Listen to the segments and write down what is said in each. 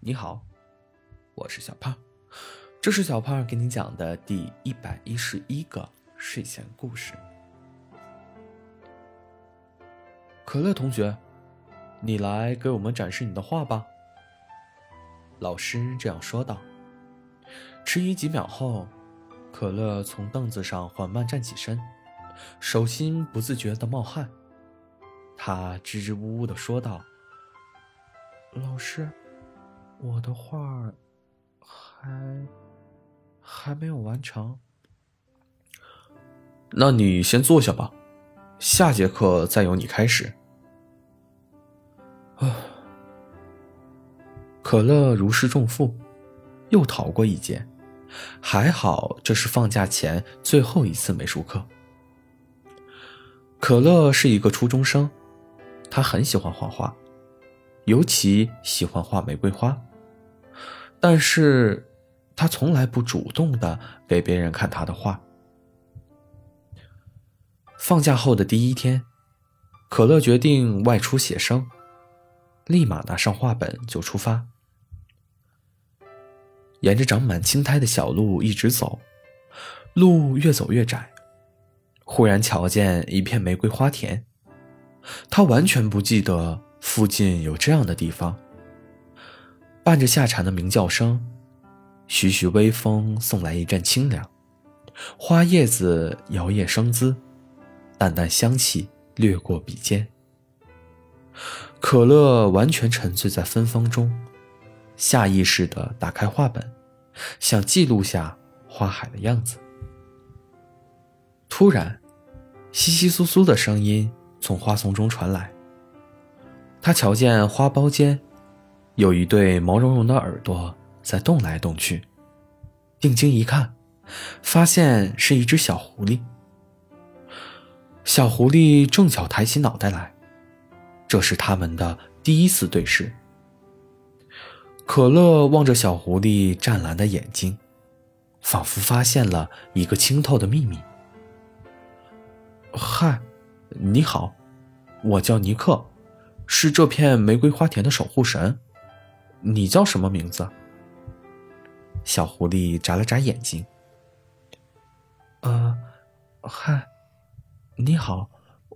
你好，我是小胖，这是小胖给你讲的第一百一十一个睡前故事。可乐同学，你来给我们展示你的画吧。老师这样说道。迟疑几秒后，可乐从凳子上缓慢站起身，手心不自觉的冒汗。他支支吾吾的说道：“老师。”我的画还还没有完成，那你先坐下吧，下节课再由你开始。啊，可乐如释重负，又逃过一劫，还好这是放假前最后一次美术课。可乐是一个初中生，他很喜欢画画，尤其喜欢画玫瑰花。但是，他从来不主动的给别人看他的画。放假后的第一天，可乐决定外出写生，立马拿上画本就出发。沿着长满青苔的小路一直走，路越走越窄，忽然瞧见一片玫瑰花田，他完全不记得附近有这样的地方。伴着夏蝉的鸣叫声，徐徐微风送来一阵清凉，花叶子摇曳生姿，淡淡香气掠过鼻尖。可乐完全沉醉在芬芳中，下意识地打开画本，想记录下花海的样子。突然，窸窸窣窣的声音从花丛中传来，他瞧见花苞间。有一对毛茸茸的耳朵在动来动去，定睛一看，发现是一只小狐狸。小狐狸正巧抬起脑袋来，这是他们的第一次对视。可乐望着小狐狸湛蓝的眼睛，仿佛发现了一个清透的秘密。嗨，你好，我叫尼克，是这片玫瑰花田的守护神。你叫什么名字？小狐狸眨了眨眼睛。呃，嗨，你好，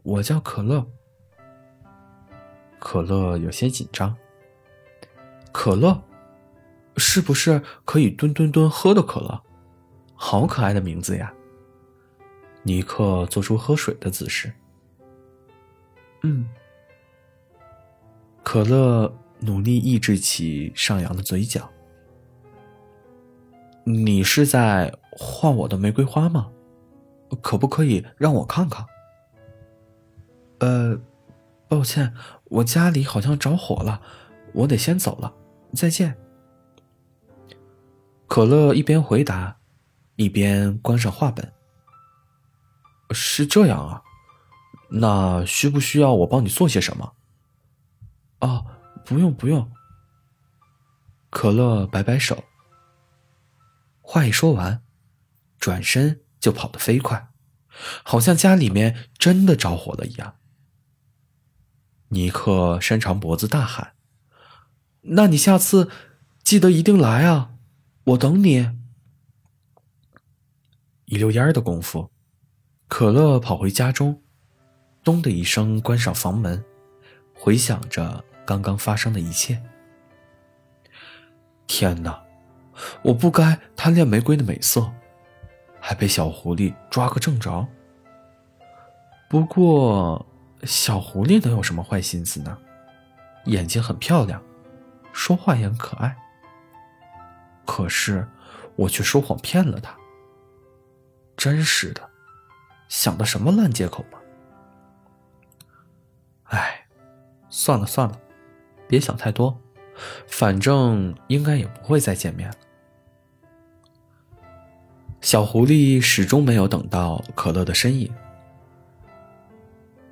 我叫可乐。可乐有些紧张。可乐，是不是可以吨吨吨喝的可乐？好可爱的名字呀！尼克做出喝水的姿势。嗯，可乐。努力抑制起上扬的嘴角。你是在画我的玫瑰花吗？可不可以让我看看？呃，抱歉，我家里好像着火了，我得先走了，再见。可乐一边回答，一边关上画本。是这样啊，那需不需要我帮你做些什么？不用不用。可乐摆摆手。话一说完，转身就跑得飞快，好像家里面真的着火了一样。尼克伸长脖子大喊：“那你下次记得一定来啊，我等你。”一溜烟的功夫，可乐跑回家中，咚的一声关上房门，回想着。刚刚发生的一切，天哪！我不该贪恋玫瑰的美色，还被小狐狸抓个正着。不过，小狐狸能有什么坏心思呢？眼睛很漂亮，说话也很可爱。可是，我却说谎骗了他。真是的，想的什么烂借口嘛！哎，算了算了。别想太多，反正应该也不会再见面了。小狐狸始终没有等到可乐的身影。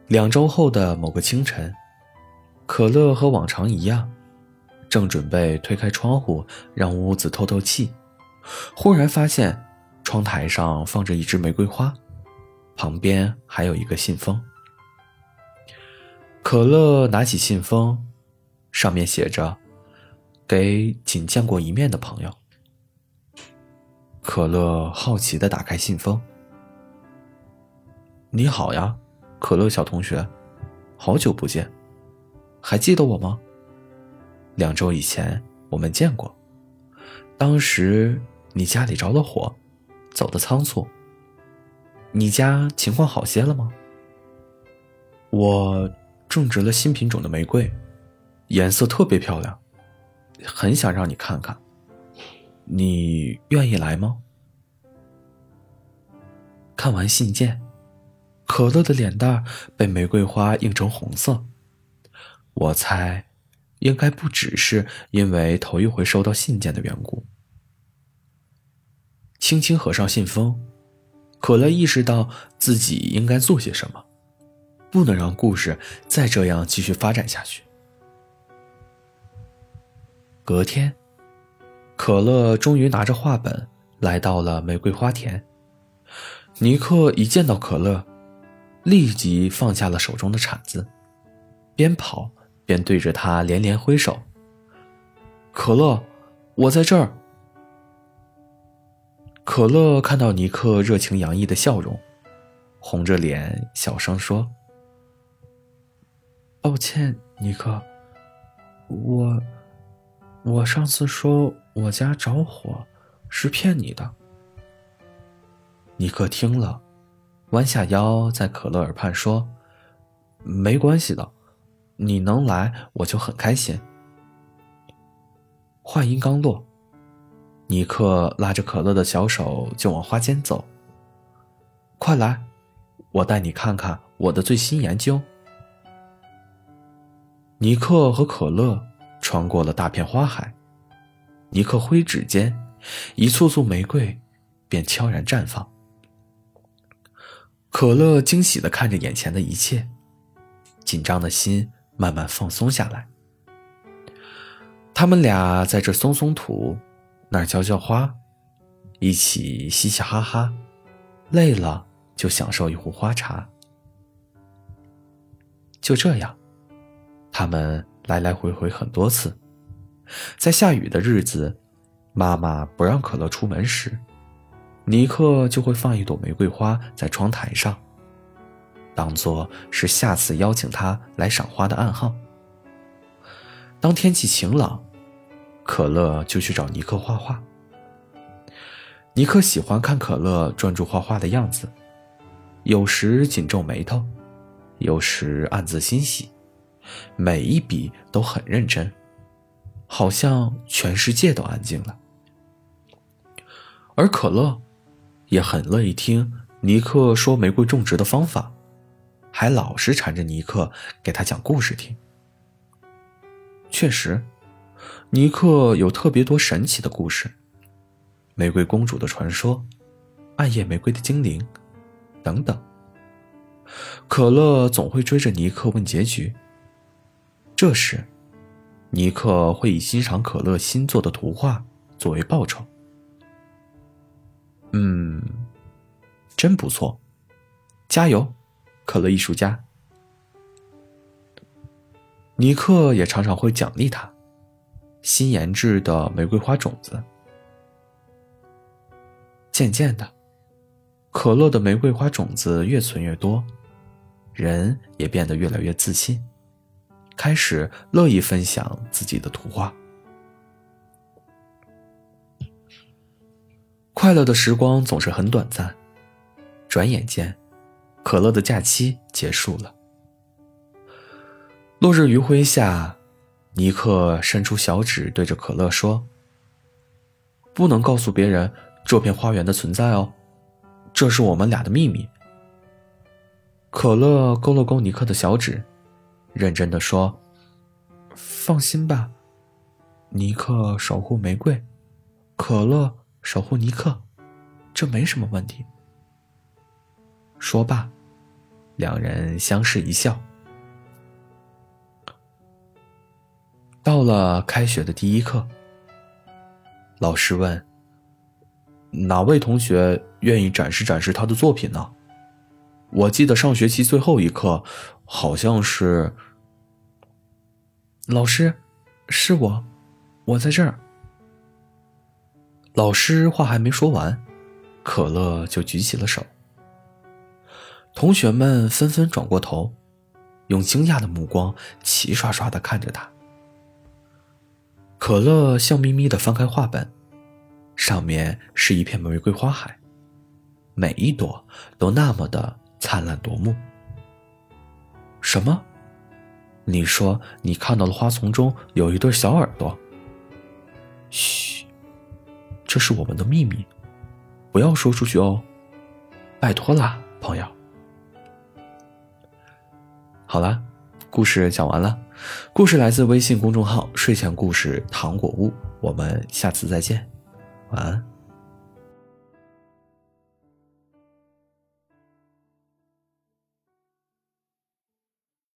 两周后的某个清晨，可乐和往常一样，正准备推开窗户让屋子透透气，忽然发现窗台上放着一支玫瑰花，旁边还有一个信封。可乐拿起信封。上面写着：“给仅见过一面的朋友。可乐好奇的打开信封。你好呀，可乐小同学，好久不见，还记得我吗？两周以前我们见过，当时你家里着了火，走的仓促。你家情况好些了吗？我种植了新品种的玫瑰，颜色特别漂亮，很想让你看看。你愿意来吗？看完信件，可乐的脸蛋被玫瑰花映成红色。我猜，应该不只是因为头一回收到信件的缘故。轻轻合上信封。可乐意识到自己应该做些什么，不能让故事再这样继续发展下去。隔天，可乐终于拿着画本来到了玫瑰花田。尼克一见到可乐，立即放下了手中的铲子，边跑边对着他连连挥手：“可乐，我在这儿。”可乐看到尼克热情洋溢的笑容，红着脸小声说：“抱歉，尼克，我我上次说我家着火是骗你的。”尼克听了，弯下腰在可乐耳畔说：“没关系的，你能来我就很开心。”话音刚落。尼克拉着可乐的小手就往花间走。快来，我带你看看我的最新研究。尼克和可乐穿过了大片花海，尼克挥指间，一簇簇玫瑰便悄然绽放。可乐惊喜的看着眼前的一切，紧张的心慢慢放松下来。他们俩在这松松土。那儿浇浇花，一起嘻嘻哈哈，累了就享受一壶花茶。就这样，他们来来回回很多次。在下雨的日子，妈妈不让可乐出门时，尼克就会放一朵玫瑰花在窗台上，当做是下次邀请他来赏花的暗号。当天气晴朗。可乐就去找尼克画画。尼克喜欢看可乐专注画画的样子，有时紧皱眉头，有时暗自欣喜，每一笔都很认真，好像全世界都安静了。而可乐也很乐意听尼克说玫瑰种植的方法，还老是缠着尼克给他讲故事听。确实。尼克有特别多神奇的故事，玫瑰公主的传说，暗夜玫瑰的精灵，等等。可乐总会追着尼克问结局。这时，尼克会以欣赏可乐新做的图画作为报酬。嗯，真不错，加油，可乐艺术家。尼克也常常会奖励他。新研制的玫瑰花种子。渐渐的，可乐的玫瑰花种子越存越多，人也变得越来越自信，开始乐意分享自己的图画。快乐的时光总是很短暂，转眼间，可乐的假期结束了。落日余晖下。尼克伸出小指，对着可乐说：“不能告诉别人这片花园的存在哦，这是我们俩的秘密。”可乐勾了勾尼克的小指，认真的说：“放心吧，尼克守护玫瑰，可乐守护尼克，这没什么问题。”说罢，两人相视一笑。到了开学的第一课，老师问：“哪位同学愿意展示展示他的作品呢？”我记得上学期最后一课，好像是……老师，是我，我在这儿。老师话还没说完，可乐就举起了手。同学们纷纷转过头，用惊讶的目光齐刷刷的看着他。可乐笑眯眯的翻开画本，上面是一片玫瑰花海，每一朵都那么的灿烂夺目。什么？你说你看到了花丛中有一对小耳朵？嘘，这是我们的秘密，不要说出去哦，拜托啦，朋友。好了，故事讲完了。故事来自微信公众号“睡前故事糖果屋”，我们下次再见，晚安。